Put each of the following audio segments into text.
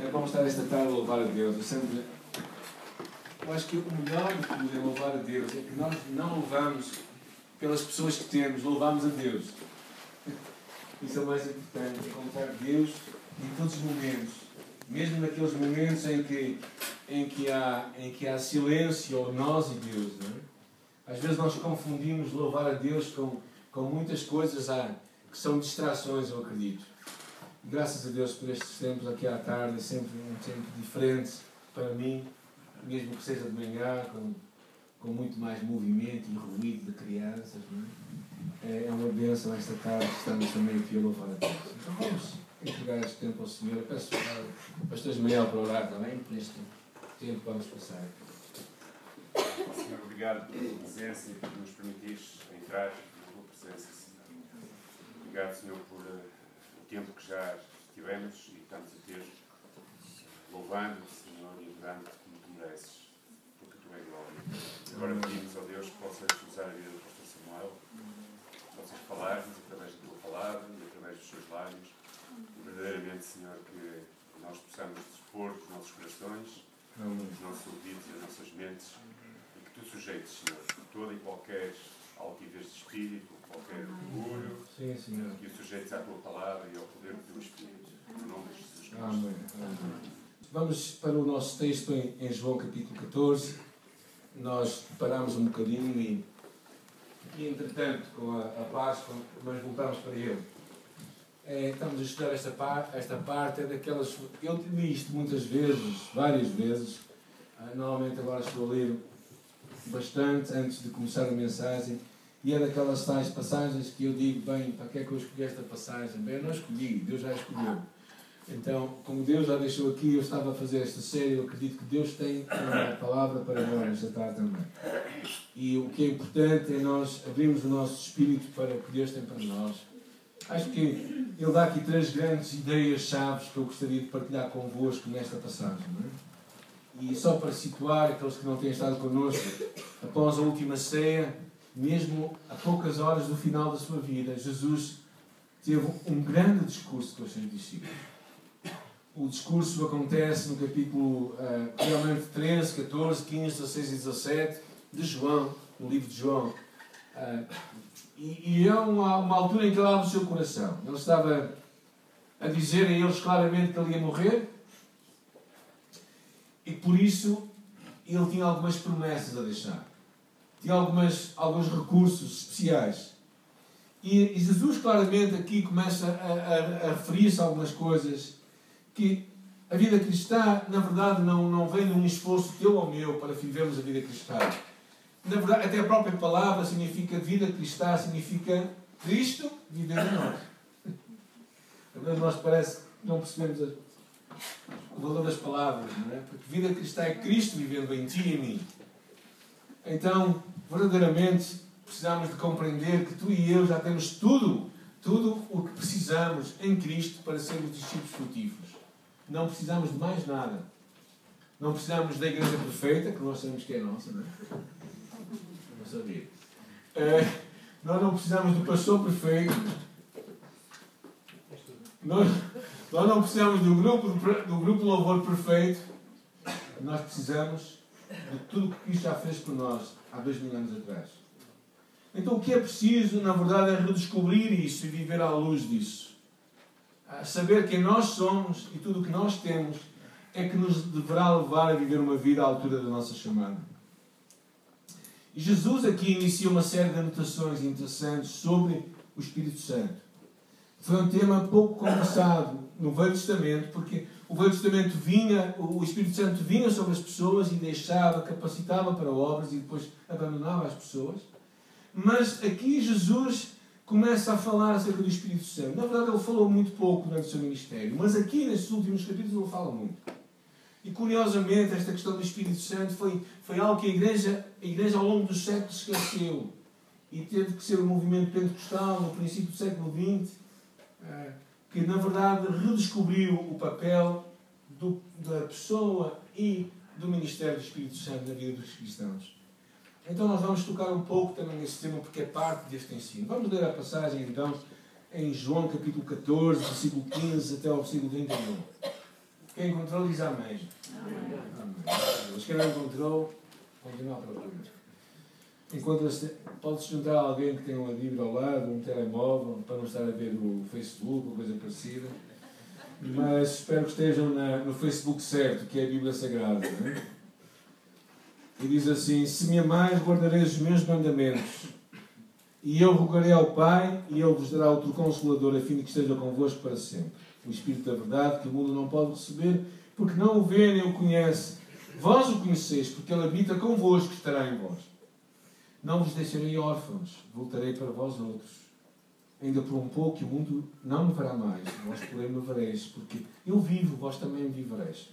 É bom estar esta tarde a louvar a Deus. Eu sempre. Eu acho que o melhor de tudo é louvar a Deus é que nós não louvamos pelas pessoas que temos, louvamos a Deus. Isso é o mais importante, é colocar Deus em todos os momentos. Mesmo naqueles momentos em que, em que, há, em que há silêncio ou nós e Deus. É? Às vezes nós confundimos louvar a Deus com, com muitas coisas há, que são distrações, eu acredito. Graças a Deus por estes tempos aqui à tarde, é sempre um tempo diferente para mim, mesmo que seja de manhã, com, com muito mais movimento e ruído de crianças. É? é uma bênção esta tarde, estamos também aqui a louvar a Deus. Então vamos entregar este tempo ao Senhor. Eu peço ao Pastor Ismael para orar também por este tempo vamos passar. Senhor, obrigado pela presença e por nos permitires entrar na tua presença, Senhor. Obrigado, Senhor, por tempo que já tivemos e estamos a ter, louvando, Senhor, e adorando-te como tu mereces, porque tu és glória. Agora pedimos a Deus que possas usar a vida do pastor Samuel, que possas falar-nos através da tua palavra e através dos seus lábios, e verdadeiramente, Senhor, que nós possamos dispor os nossos corações, os nossos ouvidos e as nossas mentes, e que tu sujeites, Senhor, toda e qualquer altivez de espírito, qualquer orgulho, Sim, Senhor. e o sujeitos à tua palavra e ao poder do teu Espírito. Em nome de Jesus Cristo. Amém. Amém. Vamos para o nosso texto em, em João capítulo 14. Nós paramos um bocadinho e, e entretanto, com a, a Páscoa, nós voltamos para ele. É, estamos a estudar esta, par, esta parte, é daquelas. Eu li isto muitas vezes, várias vezes. Ah, normalmente agora estou a ler bastante antes de começar a mensagem. E é daquelas tais passagens que eu digo, bem, para que é que eu escolhi esta passagem? Bem, eu não escolhi, Deus já escolheu. Então, como Deus já deixou aqui, eu estava a fazer esta série, eu acredito que Deus tem uma palavra para nós esta tarde também. E o que é importante é nós abrirmos o nosso espírito para o que Deus tem para nós. Acho que Ele dá aqui três grandes ideias-chave que eu gostaria de partilhar convosco nesta passagem. É? E só para situar aqueles que não têm estado connosco, após a última ceia, mesmo a poucas horas do final da sua vida, Jesus teve um grande discurso com os seus discípulos. O discurso acontece no capítulo uh, realmente 13, 14, 15, 16 e 17 de João, no livro de João. Uh, e, e é uma, uma altura em que ele abre o seu coração. Ele estava a dizer a eles claramente que ele ia morrer e por isso ele tinha algumas promessas a deixar tinha algumas, alguns recursos especiais. E, e Jesus claramente aqui começa a, a, a referir-se a algumas coisas que a vida cristã, na verdade, não, não vem de um esforço teu ou meu para vivermos a vida cristã. Na verdade, até a própria palavra significa vida cristã, significa Cristo vivendo em nós. Nós parece que não percebemos o valor das palavras, não é? Porque vida cristã é Cristo vivendo em ti e em mim. Então, verdadeiramente, precisamos de compreender que tu e eu já temos tudo, tudo o que precisamos em Cristo para sermos discípulos frutíferos. Não precisamos de mais nada. Não precisamos da igreja perfeita, que nós sabemos que é nossa, não é? Não sabia. É, nós não precisamos do pastor perfeito. Nós, nós não precisamos do grupo, do grupo louvor perfeito. Nós precisamos de tudo o que Cristo já fez por nós há dois mil anos atrás. Então o que é preciso, na verdade, é redescobrir isso e viver à luz disso. Saber quem nós somos e tudo o que nós temos é que nos deverá levar a viver uma vida à altura da nossa chamada. E Jesus aqui inicia uma série de anotações interessantes sobre o Espírito Santo. Foi um tema pouco conversado no Velho Testamento, porque o Velho Testamento vinha, o Espírito Santo vinha sobre as pessoas e deixava, capacitava para obras e depois abandonava as pessoas. Mas aqui Jesus começa a falar acerca do Espírito Santo. Na verdade, ele falou muito pouco durante o seu ministério, mas aqui nestes últimos capítulos ele fala muito. E curiosamente, esta questão do Espírito Santo foi, foi algo que a igreja, a igreja ao longo dos séculos esqueceu. E teve que ser o movimento pentecostal no princípio do século XX que na verdade redescobriu o papel do, da pessoa e do ministério do Espírito Santo na vida dos cristãos. Então nós vamos tocar um pouco também nesse tema porque é parte deste ensino. Vamos ler a passagem então em João capítulo 14, versículo 15 até ao versículo 31. Quem encontrou diz amém. Amém. Mas quem não encontrou, continua a procurar. Encontra-se, pode-se juntar alguém que tenha uma Bíblia ao lado, um telemóvel, para não estar a ver o Facebook ou coisa parecida. Mas espero que estejam na, no Facebook certo, que é a Bíblia Sagrada. É? E diz assim: Se me amais, guardareis os meus mandamentos. E eu rogarei ao Pai, e Ele vos dará outro Consolador, a fim de que esteja convosco para sempre. O Espírito da Verdade, que o mundo não pode receber, porque não o vê nem o conhece. Vós o conheceis, porque Ele habita convosco, estará em vós. Não vos deixarei órfãos, voltarei para vós outros. Ainda por um pouco, o mundo não me verá mais, vós, porém, me vereis, porque eu vivo, vós também vivereis.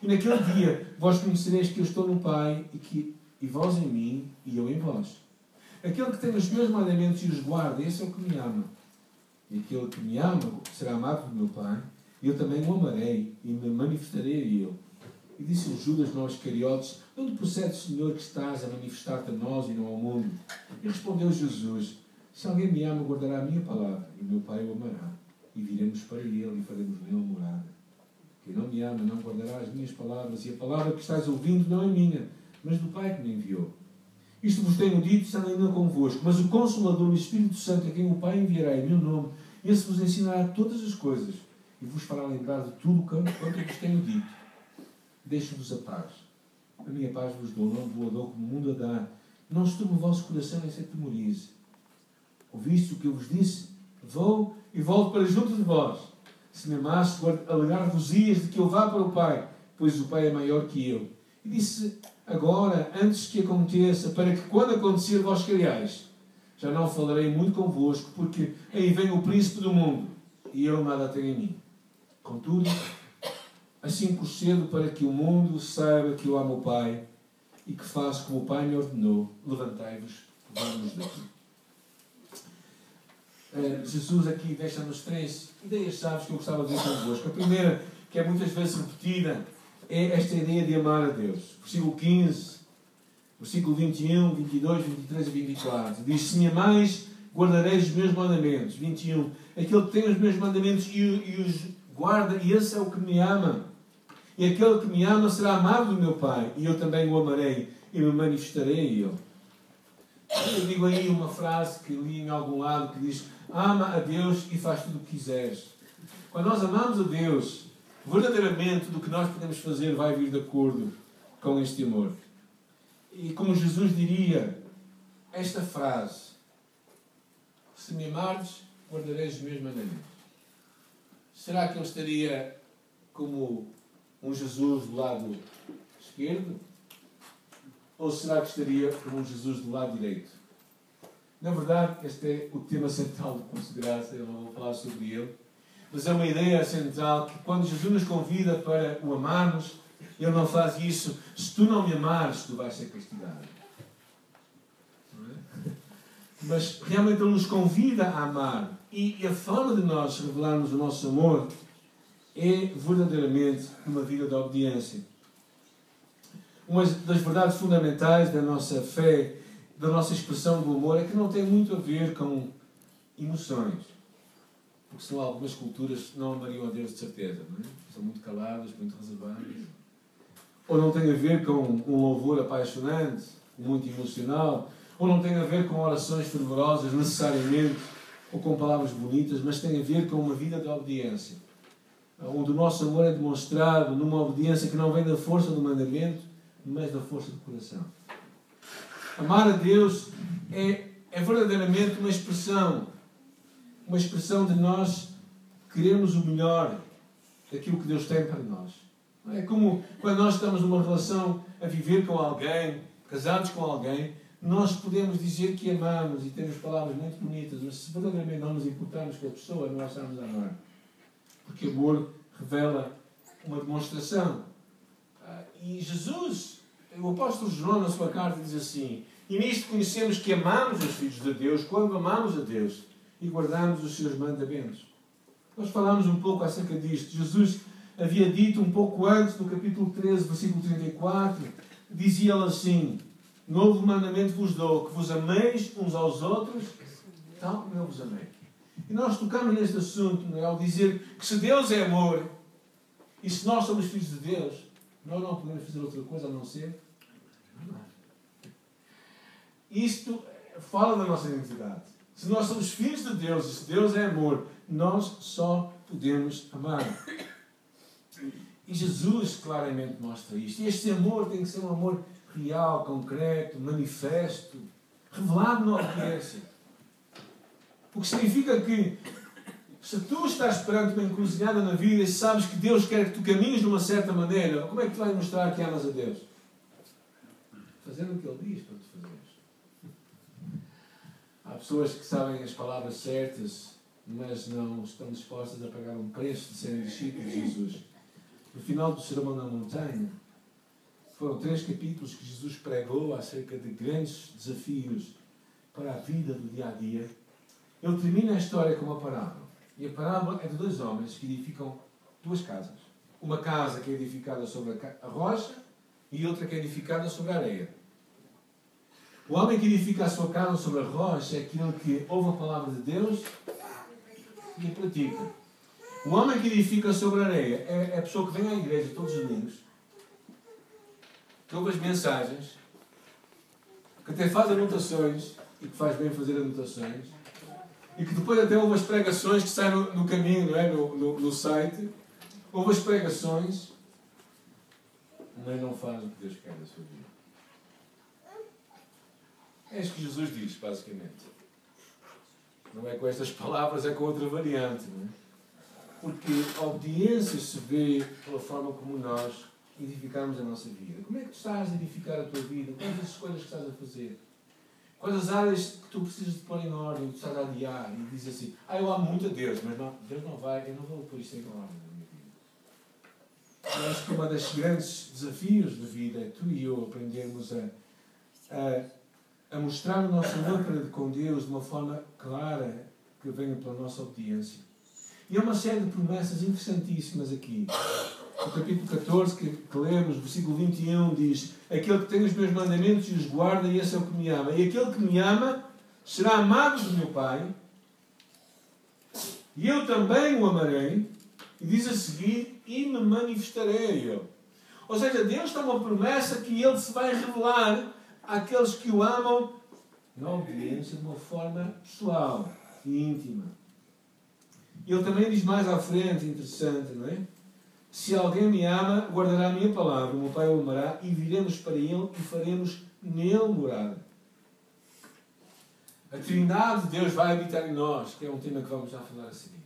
E naquele dia, vós conhecereis que eu estou no Pai, e, que, e vós em mim, e eu em vós. Aquele que tem os meus mandamentos e os guarda, esse é o que me ama. E aquele que me ama será amado do meu Pai, e eu também o amarei, e me manifestarei a ele. E disse-lhe Judas aos cariotes, onde procede, Senhor, que estás a manifestar-te a nós e não ao mundo? E respondeu Jesus, se alguém me ama, guardará a minha palavra, e meu Pai o amará. E viremos para ele e faremos nele morada. Quem não me ama não guardará as minhas palavras, e a palavra que estás ouvindo não é minha, mas do Pai que me enviou. Isto vos tenho dito, estando ainda convosco. Mas o Consolador, o Espírito Santo, a quem o Pai enviará em meu nome, esse vos ensinará todas as coisas e vos fará lembrar de tudo quanto vos tenho dito. Deixo-vos a paz. A minha paz vos dou, não vos dou como o mundo a dá. Não turbe o vosso coração nem se atemorize. Ouviste o que eu vos disse? Vou e volto para junto de vós. Se me amaste, alegar-vos-ias de que eu vá para o Pai, pois o Pai é maior que eu. E disse agora, antes que aconteça, para que quando acontecer vós criais, já não falarei muito convosco, porque aí vem o príncipe do mundo, e ele nada tem em mim. Contudo, assim procedo para que o mundo saiba que eu amo o Pai e que faço como o Pai me ordenou. Levantai-vos, vamos daqui. Uh, Jesus aqui deixa-nos três ideias-chave que eu gostava de ver convosco. A primeira, que é muitas vezes repetida, é esta ideia de amar a Deus. Versículo 15, versículo 21, 22, 23 e 24. Diz: Se me amais, guardareis os meus mandamentos. 21. Aquele que tem os meus mandamentos e os guarda, e esse é o que me ama. E aquele que me ama será amado do meu Pai, e eu também o amarei e me manifestarei a ele. Eu digo aí uma frase que li em algum lado que diz: Ama a Deus e faz tudo o que quiseres. Quando nós amamos a Deus, verdadeiramente do que nós podemos fazer vai vir de acordo com este amor. E como Jesus diria, esta frase: Se me amares, guardareis os meus mandamentos. Será que ele estaria como um Jesus do lado esquerdo? Ou será que estaria como um Jesus do lado direito? Na verdade, este é o tema central de considerar-se, eu não vou falar sobre ele mas é uma ideia central que quando Jesus nos convida para o amarmos, Ele não faz isso. Se tu não me amares, tu vais ser castigado. É? Mas realmente Ele nos convida a amar. E a forma de nós revelarmos o nosso amor é verdadeiramente uma vida de obediência. Uma das verdades fundamentais da nossa fé, da nossa expressão do amor, é que não tem muito a ver com emoções porque senão algumas culturas não amariam a Deus de certeza, não é? São muito caladas, muito reservadas. Ou não tem a ver com um louvor apaixonante, muito emocional, ou não tem a ver com orações fervorosas necessariamente, ou com palavras bonitas, mas tem a ver com uma vida de obediência. Onde o nosso amor é demonstrado numa obediência que não vem da força do mandamento, mas da força do coração. Amar a Deus é, é verdadeiramente uma expressão uma expressão de nós queremos o melhor daquilo que Deus tem para nós. É como quando nós estamos numa relação a viver com alguém, casados com alguém, nós podemos dizer que amamos e temos palavras muito bonitas, mas se verdadeiramente não nos importarmos com a pessoa, a estamos a amar. Porque amor revela uma demonstração. Ah, e Jesus, o apóstolo João, na sua carta, diz assim: E nisto conhecemos que amamos os filhos de Deus quando amamos a Deus e guardarmos os seus mandamentos. Nós falámos um pouco acerca disto. Jesus havia dito um pouco antes, no capítulo 13, versículo 34, dizia ele assim: Novo mandamento vos dou, que vos ameis uns aos outros, tal como eu vos amei. E nós tocamos neste assunto, é? ao dizer que se Deus é amor, E se nós somos filhos de Deus, nós não podemos fazer outra coisa a não ser amar. Isto fala da nossa identidade. Se nós somos filhos de Deus e se Deus é amor, nós só podemos amar. E Jesus claramente mostra isto. E este amor tem que ser um amor real, concreto, manifesto, revelado na obediência. O que significa que se tu estás perante uma encruzilhada na vida e sabes que Deus quer que tu caminhes de uma certa maneira, como é que tu vais mostrar que amas a Deus? Fazendo o que Ele diz para tu fazeres. Há pessoas que sabem as palavras certas, mas não estão dispostas a pagar um preço de serem discípulos de Jesus. No final do Sermão na Montanha, foram três capítulos que Jesus pregou acerca de grandes desafios para a vida do dia a dia. Ele termina a história com uma parábola. E a parábola é de dois homens que edificam duas casas. Uma casa que é edificada sobre a rocha e outra que é edificada sobre a areia. O homem que edifica a sua casa sobre a rocha é aquele que ouve a palavra de Deus e a pratica. O homem que edifica sobre a areia é a pessoa que vem à igreja todos os domingos, que ouve as mensagens, que até faz anotações e que faz bem fazer anotações, e que depois até ouve as pregações que saem no, no caminho, não é? no, no, no site, ouve as pregações, mas não faz o que Deus quer da sua vida. É isso que Jesus diz, basicamente. Não é com estas palavras, é com outra variante. Não é? Porque a obediência se vê pela forma como nós edificamos a nossa vida. Como é que tu estás a edificar a tua vida? Quais as escolhas que estás a fazer? Quais as áreas que tu precisas de pôr em ordem, que estás a adiar e dizes assim, ah, eu amo muito a Deus, mas não, Deus não vai, eu não vou pôr isto em ordem na minha vida. Eu acho que um dos grandes desafios da vida é tu e eu aprendermos a, a a mostrar o nosso amor para com Deus de uma forma clara que venha pela nossa obediência. E há uma série de promessas interessantíssimas aqui. No capítulo 14, que, que lemos, versículo 21, diz: Aquele que tem os meus mandamentos e os guarda, e esse é o que me ama. E aquele que me ama será amado do meu Pai, e eu também o amarei. E diz a seguir: E me manifestarei Ele. Ou seja, Deus tem uma promessa que Ele se vai revelar àqueles que o amam na obediência de uma forma pessoal e íntima. Ele também diz mais à frente, interessante, não é? Se alguém me ama, guardará a minha palavra, o meu Pai o amará, e viremos para ele e faremos nele morada. A Trindade de Deus vai habitar em nós, que é um tema que vamos já falar a seguir.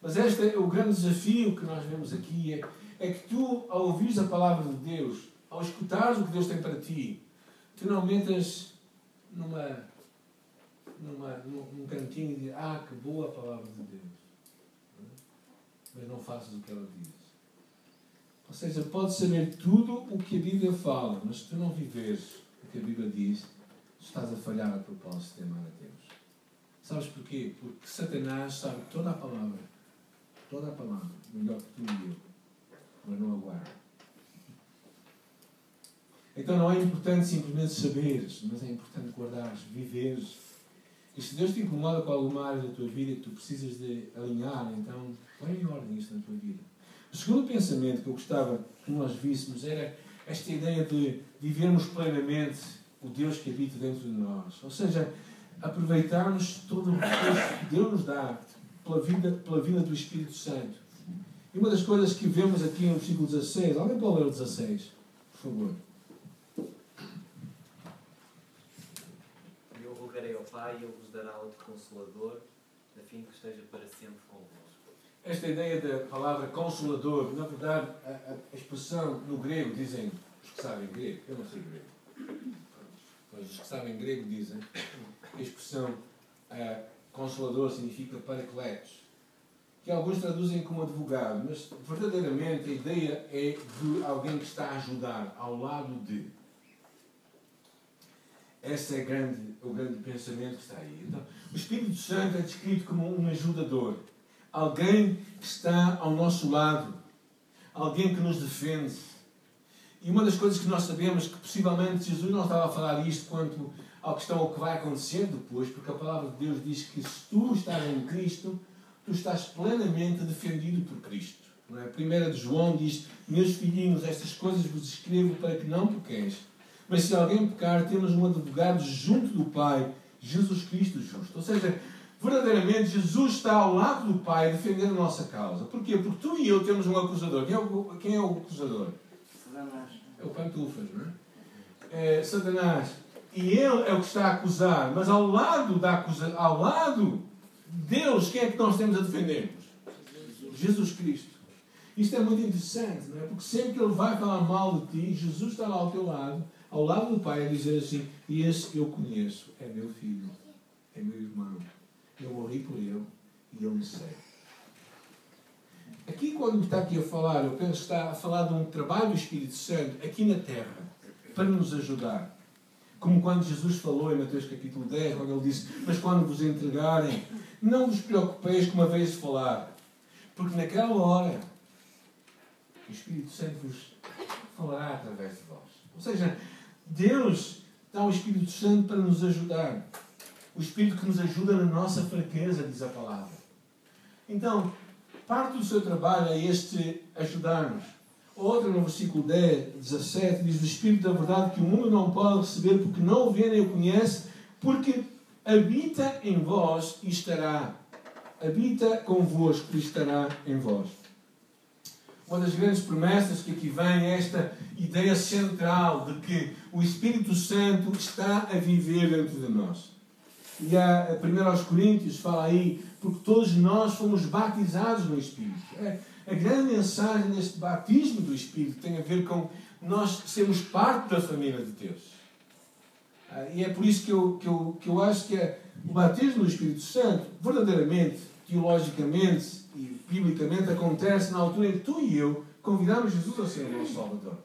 Mas este é o grande desafio que nós vemos aqui, é, é que tu, ao ouvires a palavra de Deus, ao escutares o que Deus tem para ti, tu não metas numa, numa, num, cantinho e dizes, ah, que boa a palavra de Deus. Mas não faças o que ela diz. Ou seja, podes saber tudo o que a Bíblia fala, mas se tu não viveres o que a Bíblia diz, estás a falhar a propósito de amar a Deus. Sabes porquê? Porque Satanás sabe toda a palavra, toda a palavra, melhor que tu e eu, mas não aguarda. Então não é importante simplesmente saberes, mas é importante guardares, viveres. E se Deus te incomoda com alguma área da tua vida que tu precisas de alinhar, então põe em ordem isso na tua vida. O segundo pensamento que eu gostava que nós víssemos era esta ideia de vivermos plenamente o Deus que habita dentro de nós. Ou seja, aproveitarmos todo o recurso que Deus nos dá pela vida, pela vida do Espírito Santo. E uma das coisas que vemos aqui no versículo 16, alguém pode ler o 16, por favor. Pai, Ele vos dará outro Consolador, a fim que esteja para sempre convosco. Esta ideia da palavra Consolador, na verdade, a, a expressão no grego dizem, os que sabem grego, eu não sei grego, mas os que sabem grego dizem, a expressão uh, Consolador significa paracletos, que alguns traduzem como advogado, mas verdadeiramente a ideia é de alguém que está a ajudar ao lado de. Esse é grande, o grande pensamento que está aí. Então, o Espírito Santo é descrito como um ajudador. Alguém que está ao nosso lado. Alguém que nos defende. E uma das coisas que nós sabemos que possivelmente Jesus não estava a falar isto quanto à questão ao que vai acontecer depois, porque a palavra de Deus diz que se tu estás em Cristo, tu estás plenamente defendido por Cristo. Não é? A primeira de João diz: Meus filhinhos, estas coisas vos escrevo para que não pequeis. Mas se alguém pecar, temos um advogado junto do Pai, Jesus Cristo justo. Ou seja, verdadeiramente Jesus está ao lado do Pai defendendo a nossa causa. Porquê? Porque tu e eu temos um acusador. Quem é o, quem é o acusador? Satanás. É o Pantufas, não é? é? Satanás. E ele é o que está a acusar. Mas ao lado da acusa, ao lado Deus, quem é que nós temos a defendermos? Jesus Cristo. Isto é muito interessante, não é? Porque sempre que ele vai falar mal de ti, Jesus está lá ao teu lado, ao lado do Pai, a dizer assim: E esse eu conheço, é meu filho, é meu irmão. Eu morri por ele e ele me segue. Aqui, quando está aqui a falar, eu penso que está a falar de um trabalho do Espírito Santo aqui na terra, para nos ajudar. Como quando Jesus falou em Mateus capítulo 10, quando ele disse: Mas quando vos entregarem, não vos preocupeis com uma vez de falar, porque naquela hora o Espírito Santo vos falará através de vós. Ou seja, Deus dá o Espírito Santo para nos ajudar. O Espírito que nos ajuda na nossa fraqueza, diz a palavra. Então, parte do seu trabalho é este ajudar-nos. Outra, no versículo 10, 17, diz: O Espírito da verdade que o mundo não pode receber porque não o vê nem o conhece, porque habita em vós e estará. Habita convosco e estará em vós. Uma das grandes promessas que aqui vem é esta ideia central de que o Espírito Santo está a viver dentro de nós. E a 1 aos Coríntios fala aí, porque todos nós fomos batizados no Espírito. É, a grande mensagem deste batismo do Espírito tem a ver com nós sermos parte da família de Deus. Ah, e é por isso que eu, que eu, que eu acho que é, o batismo do Espírito Santo, verdadeiramente, teologicamente e biblicamente, acontece na altura em que tu e eu convidamos Jesus a ser o nosso Salvador.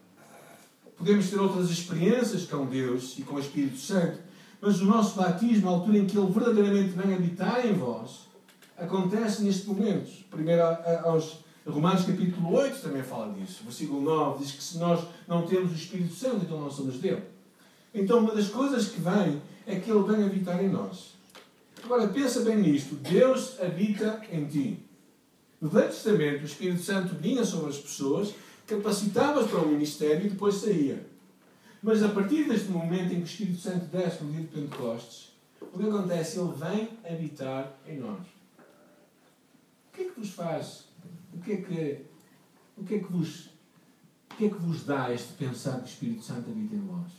Podemos ter outras experiências com Deus e com o Espírito Santo, mas o nosso batismo, a altura em que Ele verdadeiramente vem habitar em vós, acontece neste momento. Primeiro aos Romanos capítulo 8 também fala disso. Versículo 9 diz que se nós não temos o Espírito Santo, então não somos dele. Então uma das coisas que vem é que Ele vem habitar em nós. Agora pensa bem nisto. Deus habita em ti. No Velho Testamento, o Espírito Santo vinha sobre as pessoas, capacitava-as para o ministério e depois saía. Mas a partir deste momento em que o Espírito Santo desce no dia de Pentecostes, o que acontece? Ele vem habitar em nós. O que é que vos faz? O que é que, o que, é que, vos, o que, é que vos dá este pensar que o Espírito Santo habita em vós?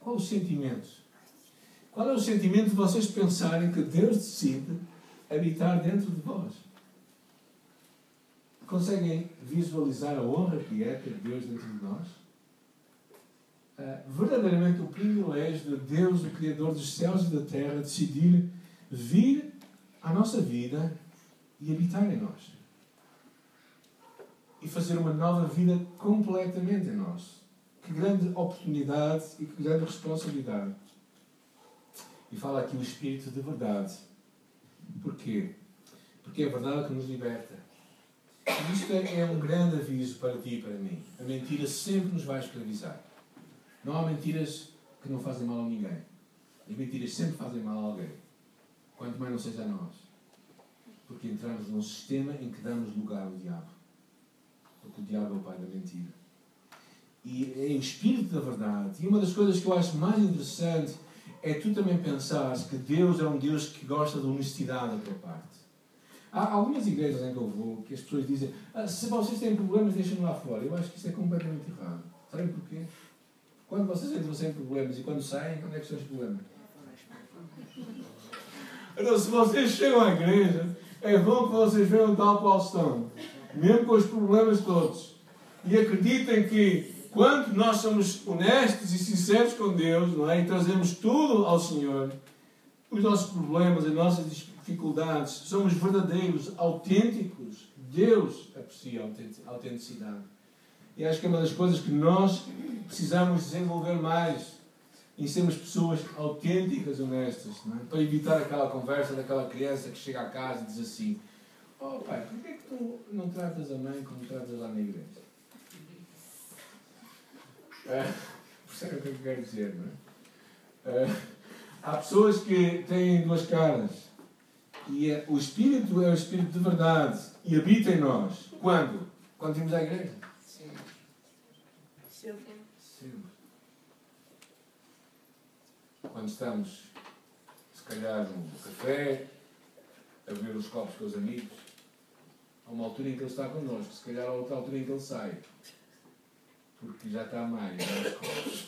Qual o sentimento? Qual é o sentimento de vocês pensarem que Deus decide habitar dentro de vós? Conseguem visualizar a honra que é ter Deus dentro de nós? Uh, verdadeiramente o privilégio de Deus, o Criador dos céus e da terra, decidir vir à nossa vida e habitar em nós. E fazer uma nova vida completamente em nós. Que grande oportunidade e que grande responsabilidade. E fala aqui o Espírito de verdade. Porquê? Porque é a verdade que nos liberta. E isto é um grande aviso para ti e para mim. A mentira sempre nos vai escravizar. Não há mentiras que não fazem mal a ninguém. As mentiras sempre fazem mal a alguém. Quanto mais não seja a nós. Porque entramos num sistema em que damos lugar ao diabo. Porque o diabo é o pai da mentira. E é o espírito da verdade. E uma das coisas que eu acho mais interessante é tu também pensares que Deus é um Deus que gosta de honestidade da tua parte. Há algumas igrejas em que eu vou que as pessoas dizem ah, se vocês têm problemas, deixem-me lá fora. Eu acho que isso é completamente errado. Sabem porquê? Quando vocês entram sem problemas e quando saem, onde é que são os problemas? Então, se vocês chegam à igreja, é bom que vocês venham tal qual estão, mesmo com os problemas todos. E acreditem que quando nós somos honestos e sinceros com Deus não é? e trazemos tudo ao Senhor, os nossos problemas, as nossas dificuldades, somos verdadeiros, autênticos. Deus aprecia a autenticidade. E acho que é uma das coisas que nós precisamos desenvolver mais em sermos pessoas autênticas, honestas, é? para evitar aquela conversa daquela criança que chega a casa e diz assim: Oh pai, por que é que tu não tratas a mãe como tratas lá na igreja? É, percebe o que eu quero dizer, não é? é? Há pessoas que têm duas caras. E é, o Espírito é o Espírito de verdade e habita em nós. Quando? Quando vimos à igreja? Sempre. Quando estamos, se calhar, no café, a beber os copos com os amigos, há uma altura em que ele está connosco, se calhar há outra altura em que ele sai. Porque já está a mais, não é? copos.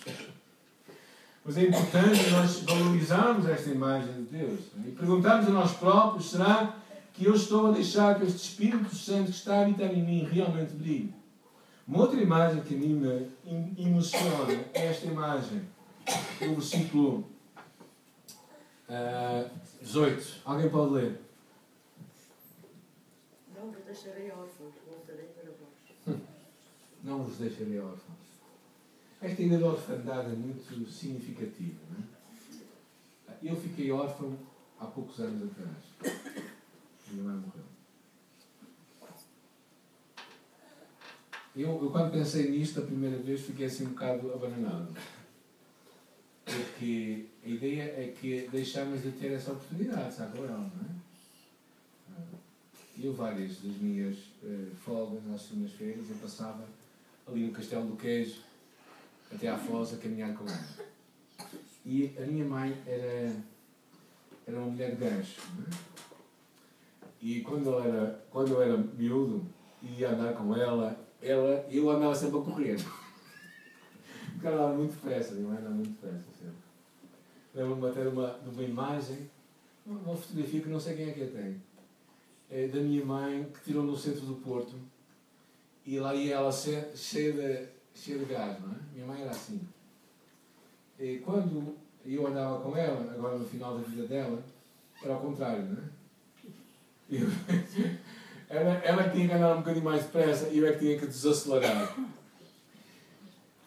Mas é importante nós valorizarmos esta imagem de Deus e perguntarmos a nós próprios: será que eu estou a deixar que este Espírito Santo que está a habitar em mim realmente brilhe? Uma outra imagem que a mim me emociona é esta imagem, do versículo uh, 18. Alguém pode ler? Não vos deixarei órfãos, voltarei para vós. Não vos deixarei órfãos. Esta ideia de orfandade é muito significativa. Não é? Eu fiquei órfão há poucos anos atrás. Minha mãe morreu. Eu, eu, quando pensei nisto a primeira vez, fiquei assim um bocado abananado. Porque a ideia é que deixámos de ter essa oportunidade, sabe, não é? Eu, várias das minhas uh, folgas nas segundas-feiras, eu passava ali no Castelo do Queijo, até à Foz, a caminhar com ela. E a minha mãe era, era uma mulher de gancho. É? E quando eu, era, quando eu era miúdo ia andar com ela, ela, eu andava sempre a correr. Porque ela andava muito depressa, minha mãe andava muito depressa sempre. Lembro-me até de uma, de uma imagem, uma fotografia que não sei quem é que a tem, é da minha mãe que tirou no centro do Porto e lá ia ela cheia de, cheia de gás, não é? Minha mãe era assim. E quando eu andava com ela, agora no final da vida dela, era ao contrário, não é? Eu, ela, ela tinha que andar um bocadinho mais depressa e eu é que tinha que desacelerar.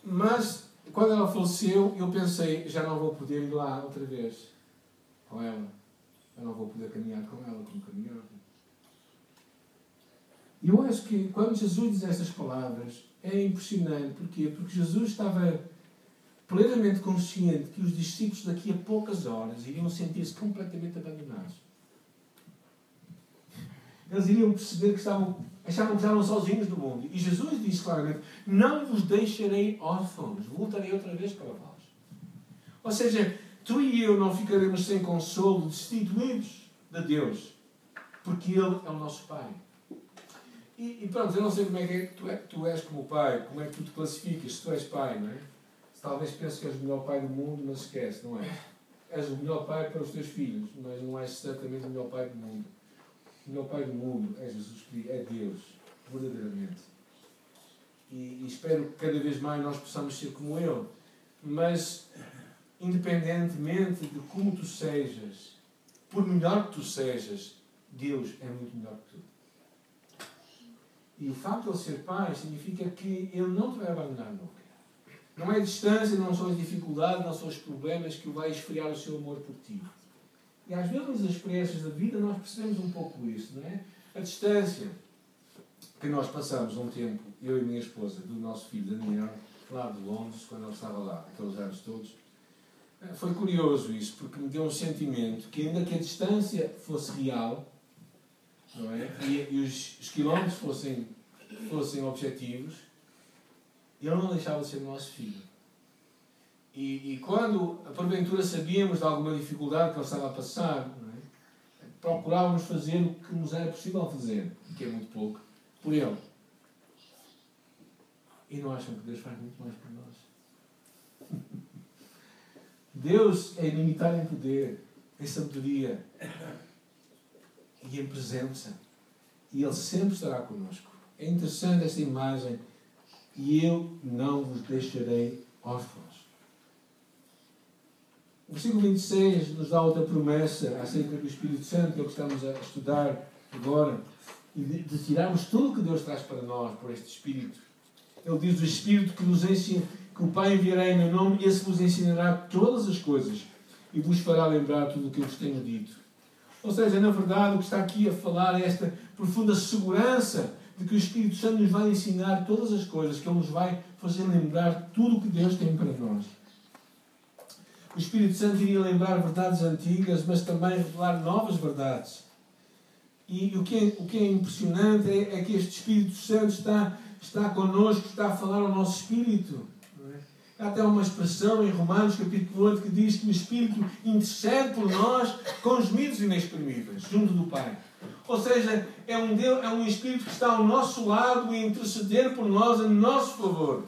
Mas, quando ela faleceu, eu pensei, já não vou poder ir lá outra vez com ela. Eu não vou poder caminhar com ela como caminhava. E eu acho que quando Jesus diz estas palavras, é impressionante. Porquê? Porque Jesus estava plenamente consciente que os discípulos daqui a poucas horas iriam sentir-se completamente abandonados. Eles iriam perceber que estavam, achavam que estavam sozinhos no mundo. E Jesus disse claramente: Não vos deixarei órfãos, voltarei outra vez para vós. Ou seja, tu e eu não ficaremos sem consolo, destituídos de Deus, porque Ele é o nosso Pai. E, e, pronto, eu não sei como é que é, tu, é, tu és como pai, como é que tu te classificas, se tu és pai, não é? Talvez penses que és o melhor pai do mundo, mas esquece, não é? És o melhor pai para os teus filhos, mas não és certamente o melhor pai do mundo. O melhor pai do mundo é Jesus Cristo, é Deus, verdadeiramente. E, e espero que cada vez mais nós possamos ser como Ele. Mas, independentemente de como tu sejas, por melhor que tu sejas, Deus é muito melhor que tu. E o facto de ele ser pai significa que ele não te vai abandonar nunca. Não é a distância, não são as dificuldades, não são os problemas que o vai esfriar o seu amor por ti. E às vezes nas experiências da vida nós percebemos um pouco isso, não é? A distância que nós passamos um tempo, eu e minha esposa, do nosso filho Daniel, lá de Londres, quando ele estava lá, aqueles anos todos, eh, foi curioso isso, porque me deu um sentimento que ainda que a distância fosse real, não é? E, e os, os quilómetros fossem, fossem objetivos, ele não deixava de ser nosso filho. E, e quando, porventura, sabíamos de alguma dificuldade que ele estava a passar, é? procurávamos fazer o que nos era possível fazer, que é muito pouco, por ele. E não acham que Deus faz muito mais por nós? Deus é ilimitado em poder, em sabedoria, e em presença. E Ele sempre estará conosco. É interessante esta imagem. E eu não vos deixarei órfãos. O versículo 26 nos dá outra promessa acerca do Espírito Santo, que é o que estamos a estudar agora, e de, tirarmos tudo o que Deus traz para nós por este Espírito. Ele diz: O Espírito que nos ensina, que o Pai enviará em meu nome, esse vos ensinará todas as coisas e vos fará lembrar tudo o que eu vos tenho dito. Ou seja, na verdade, o que está aqui a falar é esta profunda segurança de que o Espírito Santo nos vai ensinar todas as coisas, que Ele nos vai fazer lembrar tudo o que Deus tem para nós. O Espírito Santo iria lembrar verdades antigas, mas também revelar novas verdades. E o que é, o que é impressionante é, é que este Espírito Santo está, está connosco, está a falar ao nosso espírito. Há até uma expressão em Romanos capítulo 8 que diz que o Espírito intercede por nós com gemidos inexprimíveis, junto do Pai. Ou seja, é um, Deus, é um Espírito que está ao nosso lado a interceder por nós a nosso favor.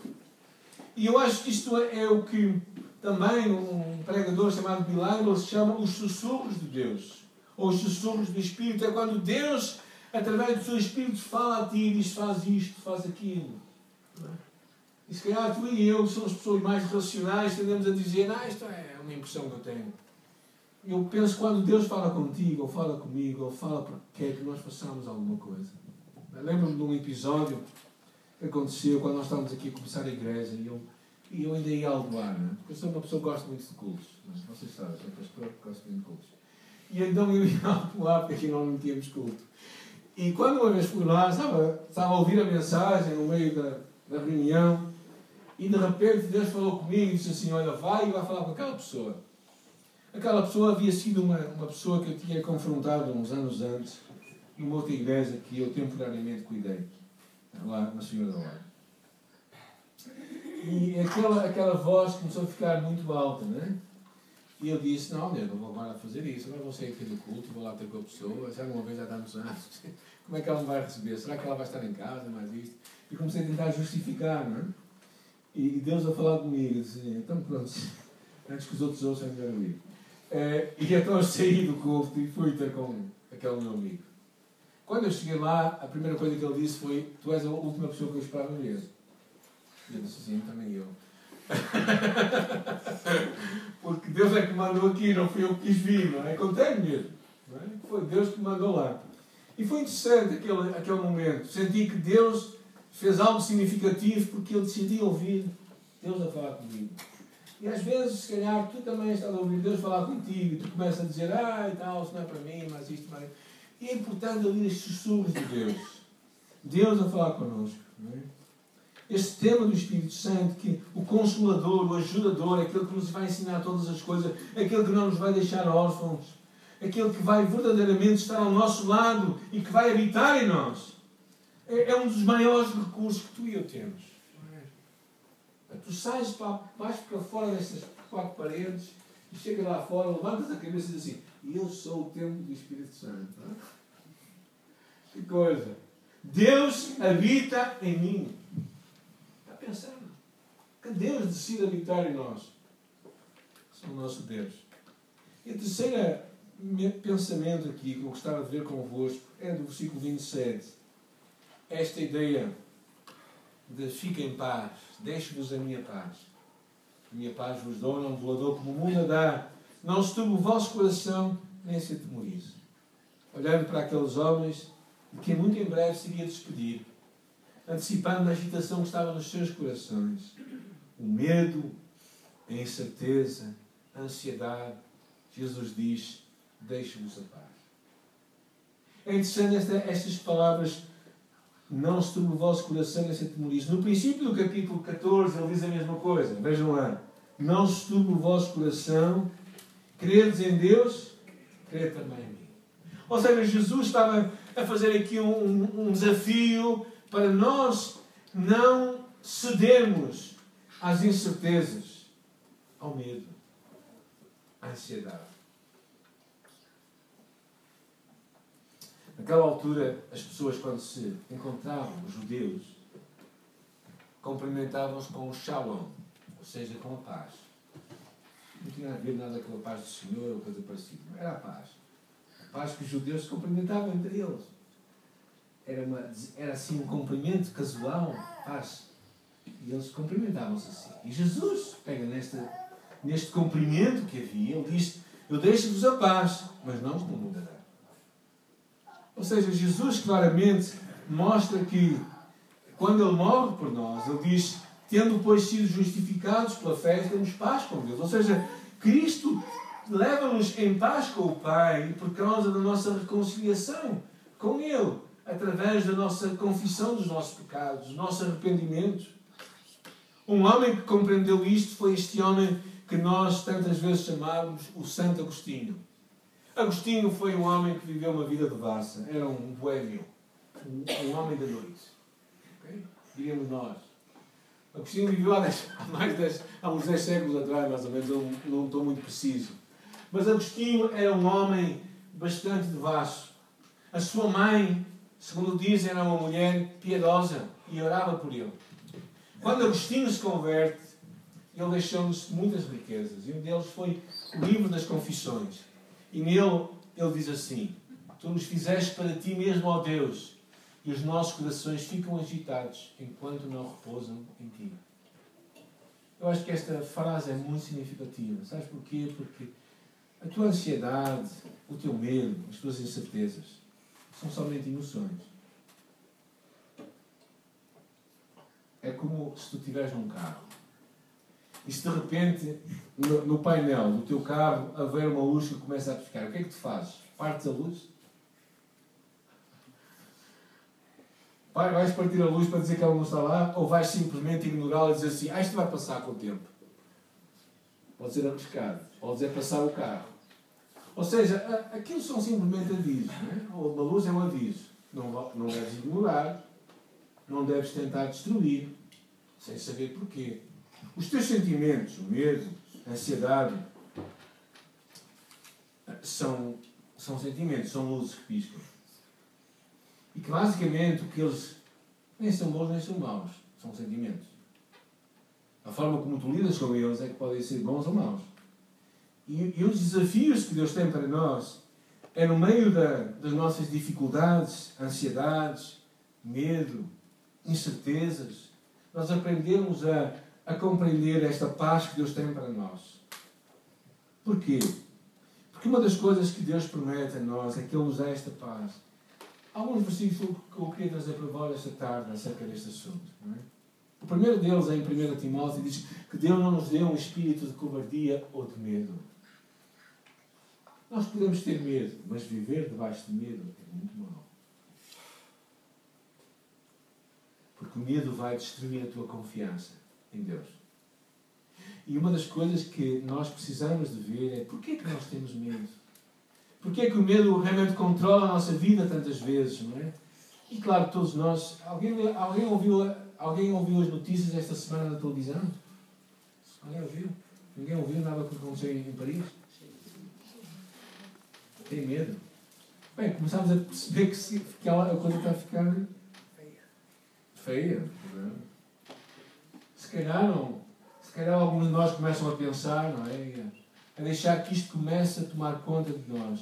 E eu acho que isto é, é o que também um pregador chamado Bill se chama os sussurros de Deus. Ou os sussurros do Espírito. É quando Deus, através do seu Espírito, fala a ti e diz: faz isto, faz aquilo. E se calhar tu e eu somos pessoas mais racionais, tendemos a dizer, ah, isto é uma impressão que eu tenho. Eu penso quando Deus fala contigo, ou fala comigo, ou fala para que é que nós façamos alguma coisa. Lembro-me de um episódio que aconteceu quando nós estávamos aqui a começar a igreja e eu, e eu ainda ia ao né? porque eu sou uma pessoa que gosta muito de cultos. Vocês sabem, sou pastor que gosto muito de cultos. E então eu ia ao doar porque aqui não tínhamos culto. E quando uma vez fui lá, estava, estava a ouvir a mensagem no meio da, da reunião e de repente Deus falou comigo e disse assim: Olha, vai e vai falar com aquela pessoa. Aquela pessoa havia sido uma, uma pessoa que eu tinha confrontado uns anos antes numa outra igreja que eu temporariamente cuidei, lá na Senhora da Hora. E aquela, aquela voz começou a ficar muito alta, né? E eu disse: Não, eu não vou agora fazer isso, agora vou sair aqui do culto, vou lá ter com a pessoa, já uma vez há tantos anos, como é que ela me vai receber? Será que ela vai estar em casa, mais isto? E comecei a tentar justificar, não é? E Deus a falar comigo, assim, então pronto, antes que os outros ouçam, é melhor ouvir. Uh, e então eu saí do culto e fui ter com aquele meu amigo. Quando eu cheguei lá, a primeira coisa que ele disse foi: Tu és a última pessoa que eu esperava ver. Assim: Também eu. Porque Deus é que mandou aqui, não fui eu que quis vir, não é? Contei mesmo. Não é? Foi Deus que mandou lá. E foi interessante aquele, aquele momento. Senti que Deus fez algo significativo porque eu decidi ouvir Deus a falar comigo. E às vezes, se calhar, tu também estás a ouvir Deus falar contigo e tu começas a dizer, ah, e tal, isso não é para mim, mas isto, mas... E é importante ouvir estes sussurros de Deus. Deus a falar connosco. Não é? Este tema do Espírito Santo, que o Consolador, o Ajudador, aquele que nos vai ensinar todas as coisas, aquele que não nos vai deixar órfãos, aquele que vai verdadeiramente estar ao nosso lado e que vai habitar em nós é, é um dos maiores recursos que tu e eu temos. É? Tu sais para, para fora destas quatro paredes e chega lá fora, levantas a cabeça e diz assim: Eu sou o templo do Espírito Santo. É? Que coisa! Deus habita em mim. Pensando? Que Deus decide habitar em nós. São o nosso Deus. E a terceira pensamento aqui que eu gostava de ver convosco é do versículo 27 esta ideia de fiquem em paz, deixe-vos a minha paz. A minha paz vos dou, não vos dou como o mundo a dá. Não se turbe o vosso coração, nem se atemorize. Olhando para aqueles homens, de que muito em breve se iria despedir, antecipando a agitação que estava nos seus corações. O medo, a incerteza, a ansiedade. Jesus diz: deixe-vos a paz. É interessante esta, estas palavras não se turbe o vosso coração e se atemorize. No princípio do capítulo 14, ele diz a mesma coisa. Vejam lá. Não se turbe o vosso coração. Credes em Deus, crede também em mim. Ou seja, Jesus estava a fazer aqui um, um desafio para nós não cedermos às incertezas, ao medo, à ansiedade. Naquela altura, as pessoas, quando se encontravam, os judeus, cumprimentavam-se com o shalom, ou seja, com a paz. Não tinha a ver nada com a paz do Senhor ou coisa parecida. Era a paz. A paz que os judeus se cumprimentavam entre eles. Era, uma, era assim um cumprimento casual, paz. E eles cumprimentavam-se assim. E Jesus pega neste, neste cumprimento que havia, ele diz: Eu deixo-vos a paz, mas não os mundo dará. Ou seja, Jesus claramente mostra que quando Ele morre por nós, Ele diz: tendo pois sido justificados pela fé, temos paz com Deus. Ou seja, Cristo leva-nos em paz com o Pai por causa da nossa reconciliação com Ele, através da nossa confissão dos nossos pecados, do nosso arrependimento. Um homem que compreendeu isto foi este homem que nós tantas vezes chamamos o Santo Agostinho. Agostinho foi um homem que viveu uma vida devassa. Era um boêmio. Um, um homem da noite. Okay? Diríamos nós. Agostinho viveu há, dez, há mais dez, há uns 10 séculos atrás, mais ou menos. Eu não, não estou muito preciso. Mas Agostinho era um homem bastante devasso. A sua mãe, segundo dizem, era uma mulher piedosa e orava por ele. Quando Agostinho se converte, ele deixou-nos muitas riquezas. E um deles foi o livro das Confissões. E nele ele diz assim: Tu nos fizeste para ti mesmo, ó Deus, e os nossos corações ficam agitados enquanto não repousam em ti. Eu acho que esta frase é muito significativa. Sabes porquê? Porque a tua ansiedade, o teu medo, as tuas incertezas são somente emoções. É como se tu tiveres um carro e se de repente no, no, painel do teu carro haver uma luz que começa a piscar, o que é que tu fazes? Partes a luz? Vais partir a luz para dizer que ela não está lá ou vais simplesmente ignorá-la e dizer assim: Ah, isto vai passar com o tempo? Pode ser arriscado, pode ser passar o carro. Ou seja, aquilo são simplesmente avisos. Não é? Uma luz é um aviso. Não, não deves ignorar, não deves tentar destruir, sem saber porquê. Os teus sentimentos, o medo, a ansiedade, são, são sentimentos, são luzes que piscam. E que basicamente o que eles nem são bons nem são maus, são sentimentos. A forma como tu lidas com eles é que podem ser bons ou maus. E, e os desafios que Deus tem para nós é no meio da, das nossas dificuldades, ansiedades, medo, incertezas, nós aprendemos a a compreender esta paz que Deus tem para nós. Porquê? Porque uma das coisas que Deus promete a nós é que Ele nos dá esta paz. Há alguns versículos que eu queria trazer para vós esta tarde acerca deste assunto. É? O primeiro deles é em 1 Timóteo diz que Deus não nos deu um espírito de covardia ou de medo. Nós podemos ter medo, mas viver debaixo de medo é muito mau. Porque o medo vai destruir a tua confiança em Deus. E uma das coisas que nós precisamos de ver é porquê que nós temos medo? Porquê que o medo realmente controla a nossa vida tantas vezes, não é? E claro, todos nós. Alguém, alguém, ouviu, alguém ouviu as notícias esta semana na televisão? Alguém ouviu? Ninguém ouviu nada que aconteceu em Paris? Tem medo? Bem, começámos a perceber que, se, que a coisa está a ficar feia. É? calhar não. Se calhar alguns de nós começam a pensar, não é? A deixar que isto comece a tomar conta de nós.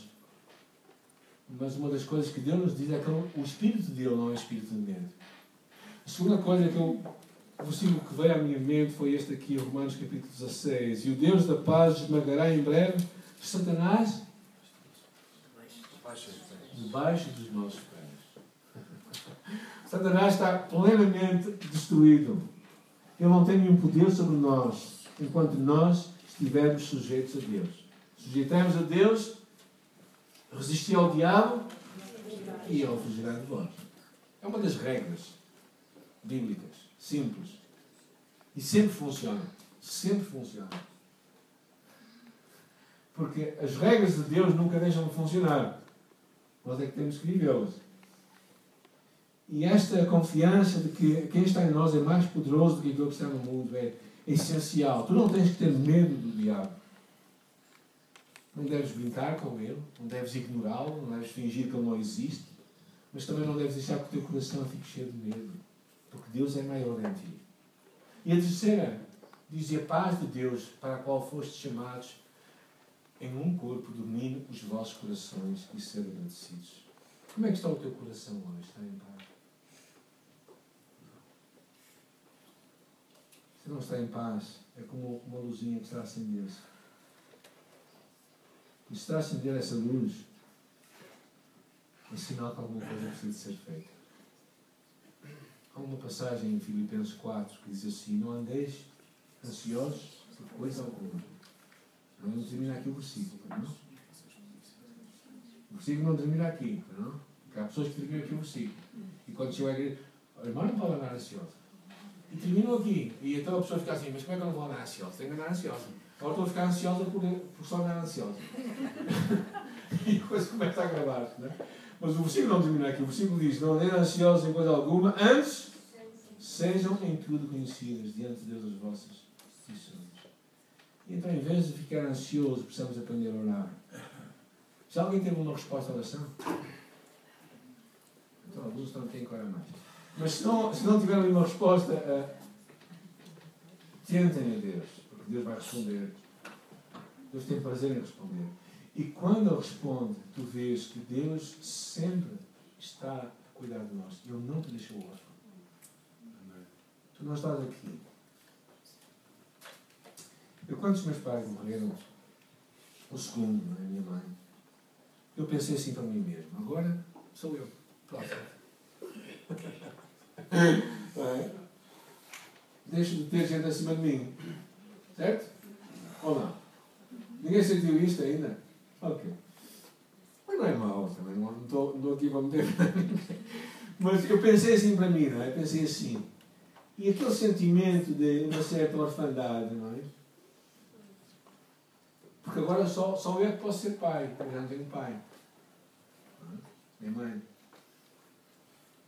Mas uma das coisas que Deus nos diz é que o espírito dele não é espírito de medo. A segunda coisa que eu, o versículo que veio à minha mente foi este aqui, Romanos capítulo 16. E o Deus da paz esmagará em breve Satanás debaixo dos nossos pés. Satanás está plenamente destruído. Ele não tem nenhum poder sobre nós enquanto nós estivermos sujeitos a Deus. Sujeitamos a Deus, resistir ao diabo e ele fugirá de vós. É uma das regras bíblicas, simples. E sempre funciona. Sempre funciona. Porque as regras de Deus nunca deixam de funcionar. Nós é que temos que vivê-las. E esta confiança de que quem está em nós é mais poderoso do que aquilo que está no mundo é essencial. Tu não tens que ter medo do diabo. Não deves brincar com ele, não deves ignorá-lo, não deves fingir que ele não existe, mas também não deves deixar que o teu coração fique cheio de medo, porque Deus é maior em ti. E a terceira, diz: a paz de Deus, para a qual fostes chamados, em um corpo domine os vossos corações e ser agradecidos. Como é que está o teu coração hoje? Está em paz? Se não está em paz, é como uma luzinha que está a acender-se. E se está a acender essa luz, é sinal que alguma coisa precisa ser feita. Há uma passagem em Filipenses 4 que diz assim: Não andeis ansiosos por coisa alguma. Não termina aqui o versículo, não? O versículo não termina aqui, não? Porque há pessoas que terminam aqui o versículo. E quando chegam à igreja, o irmão não pode andar ansioso. E termino aqui. E então a pessoa fica assim, mas como é que eu não vou andar ansiosa? Tenho que andar ansiosa. Agora estou a ficar ansiosa por, por só andar ansiosa. E coisa começa a gravar não é? Mas o versículo não termina aqui. O versículo diz: Não andem ansiosos em coisa alguma, antes sejam em tudo conhecidas diante de Deus as vossas petições. Então, em vez de ficar ansioso, precisamos aprender a orar. Já alguém teve uma resposta à oração? Então, alguns não têm que mais. Mas se não, se não tiverem uma resposta, uh, tentem a Deus, porque Deus vai responder. Deus tem prazer em responder. E quando Ele responde, tu vês que Deus sempre está a cuidar de nós. Ele não te deixou órfão. Tu não estás aqui. Eu, quando os meus pais morreram, o segundo, é? a minha mãe, eu pensei assim para mim mesmo: agora sou eu. Próximo. É? Deixo de ter gente acima de mim. Certo? Ou não? Ninguém sentiu isto ainda? Ok. Mas não é mau também, não estou, não estou aqui para meter Mas eu pensei assim para mim, não é? Pensei assim. E aquele sentimento de uma certa orfandade, não é? Porque agora só, só eu é que posso ser pai, porque já não tenho pai. Nem mãe.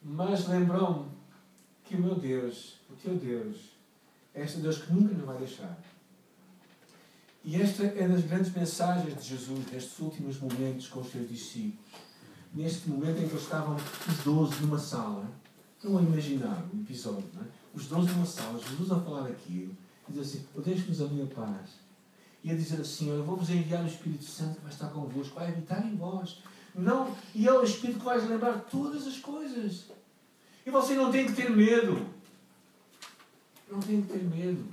Mas lembrou-me que o meu Deus, o teu Deus, é este Deus que nunca nos vai deixar. E esta é das grandes mensagens de Jesus nestes últimos momentos com os seus discípulos. Neste momento em que eles estavam os doze numa sala, não a imaginar o episódio, não é? Os doze numa sala, Jesus a falar aquilo, e diz assim: Deixe-nos a minha paz. E a dizer assim: Eu vou-vos enviar o Espírito Santo que vai estar convosco, vai habitar em vós. Não, e é o Espírito que vai lembrar todas as coisas. E você não tem que ter medo. Não tem que ter medo.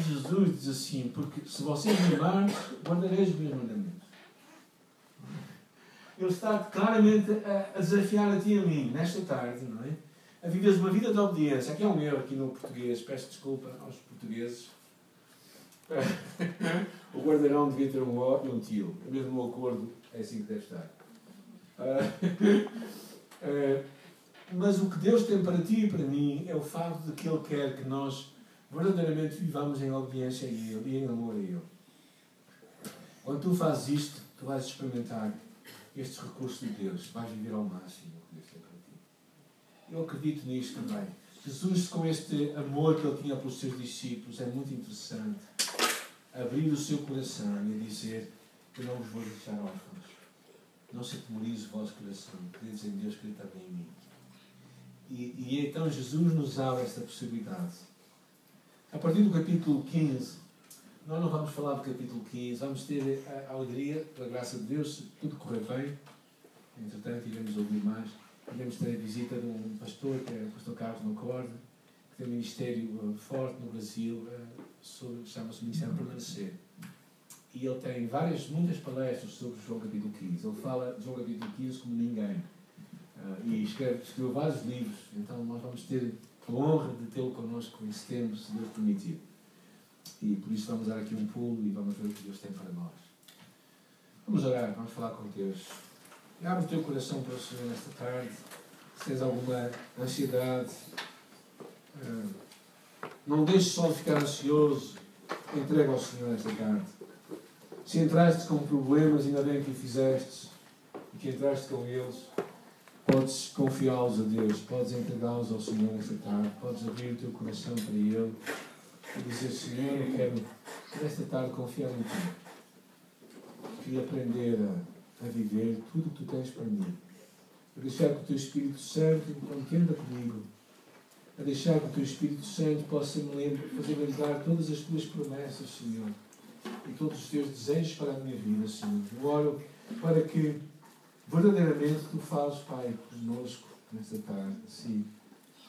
Jesus diz assim, porque se vocês me amarem, guardareis os meus mandamentos. Ele está claramente a, desafiar a ti e a mim, nesta tarde, não é? A viveres uma vida de obediência. Aqui é um erro aqui no português, peço desculpa aos portugueses. o guardarão devia ter um O e um tio. Mesmo no acordo é assim que deve estar. Uh, uh, mas o que Deus tem para ti e para mim é o facto de que Ele quer que nós verdadeiramente vivamos em obediência a Ele e em amor a Ele. Quando tu fazes isto, tu vais experimentar estes recursos de Deus, vais viver ao máximo o que Deus tem para ti. Eu acredito nisto também. Jesus, com este amor que ele tinha pelos seus discípulos, é muito interessante abrir o seu coração e dizer: Eu não vos vou deixar órfãos. Não se atemorize o vosso coração. Credes em Deus, crede também em mim. E, e então Jesus nos abre esta possibilidade. A partir do capítulo 15, nós não vamos falar do capítulo 15, vamos ter a alegria, pela graça de Deus, se tudo correr bem. Entretanto, iremos ouvir mais. Iremos ter a visita de um pastor, que é o pastor Carlos Macorde, que tem um ministério forte no Brasil, chama-se Ministério Permanecer. E ele tem várias, muitas palestras sobre João capítulo 15. Ele fala de João capítulo 15 como ninguém. e escreve, escreveu vários livros. Então nós vamos ter a honra de tê-lo connosco esse tempo, se Deus permitir. E por isso vamos dar aqui um pulo e vamos ver o que Deus tem para nós. Vamos orar, vamos falar com Deus. Abre o teu coração para o Senhor nesta tarde. Se tens alguma ansiedade, não deixes só ficar ansioso. Entrega ao Senhor nesta tarde. Se entraste com problemas, ainda bem que o fizeste e que entraste com eles podes confiá-los a Deus, podes entregá-los ao Senhor nesta tarde, podes abrir o teu coração para Ele e dizer: Senhor, eu quero nesta tarde confiar em Ti e aprender a, a viver tudo o que Tu tens para mim. A deixar que o Teu Espírito Santo contenda comigo, a deixar que o Teu Espírito Santo possa me fazer lembrar todas as Tuas promessas, Senhor, e todos os Teus desejos para a minha vida, Senhor. Eu oro para que verdadeiramente tu fazes, Pai, conosco nesta tarde. Se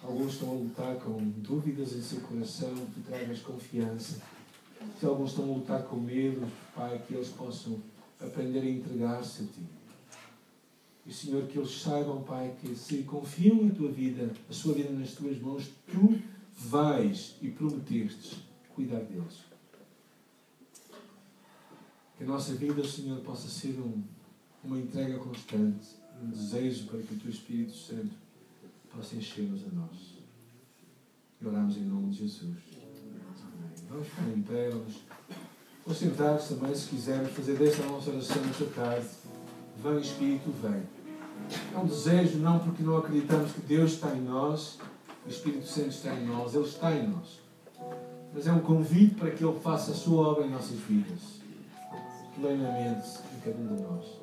alguns estão a lutar com dúvidas em seu coração, tu tragas confiança. Se alguns estão a lutar com medo, Pai, que eles possam aprender a entregar-se a Ti. E, Senhor, que eles saibam, Pai, que se confiam na Tua vida, a sua vida nas Tuas mãos, Tu vais e prometestes cuidar deles. Que a nossa vida, Senhor, possa ser um, uma entrega constante, um desejo para que o Teu Espírito Santo possa encher-nos a nós. E oramos em nome de Jesus. Amém. Vamos ficar em pé, vamos concentrados também, se quisermos, fazer desta nossa oração nesta tarde. Vem Espírito, vem. É um desejo, não porque não acreditamos que Deus está em nós, o Espírito Santo está em nós, Ele está em nós. Mas é um convite para que Ele faça a sua obra em nossas vidas, plenamente em cada um de nós.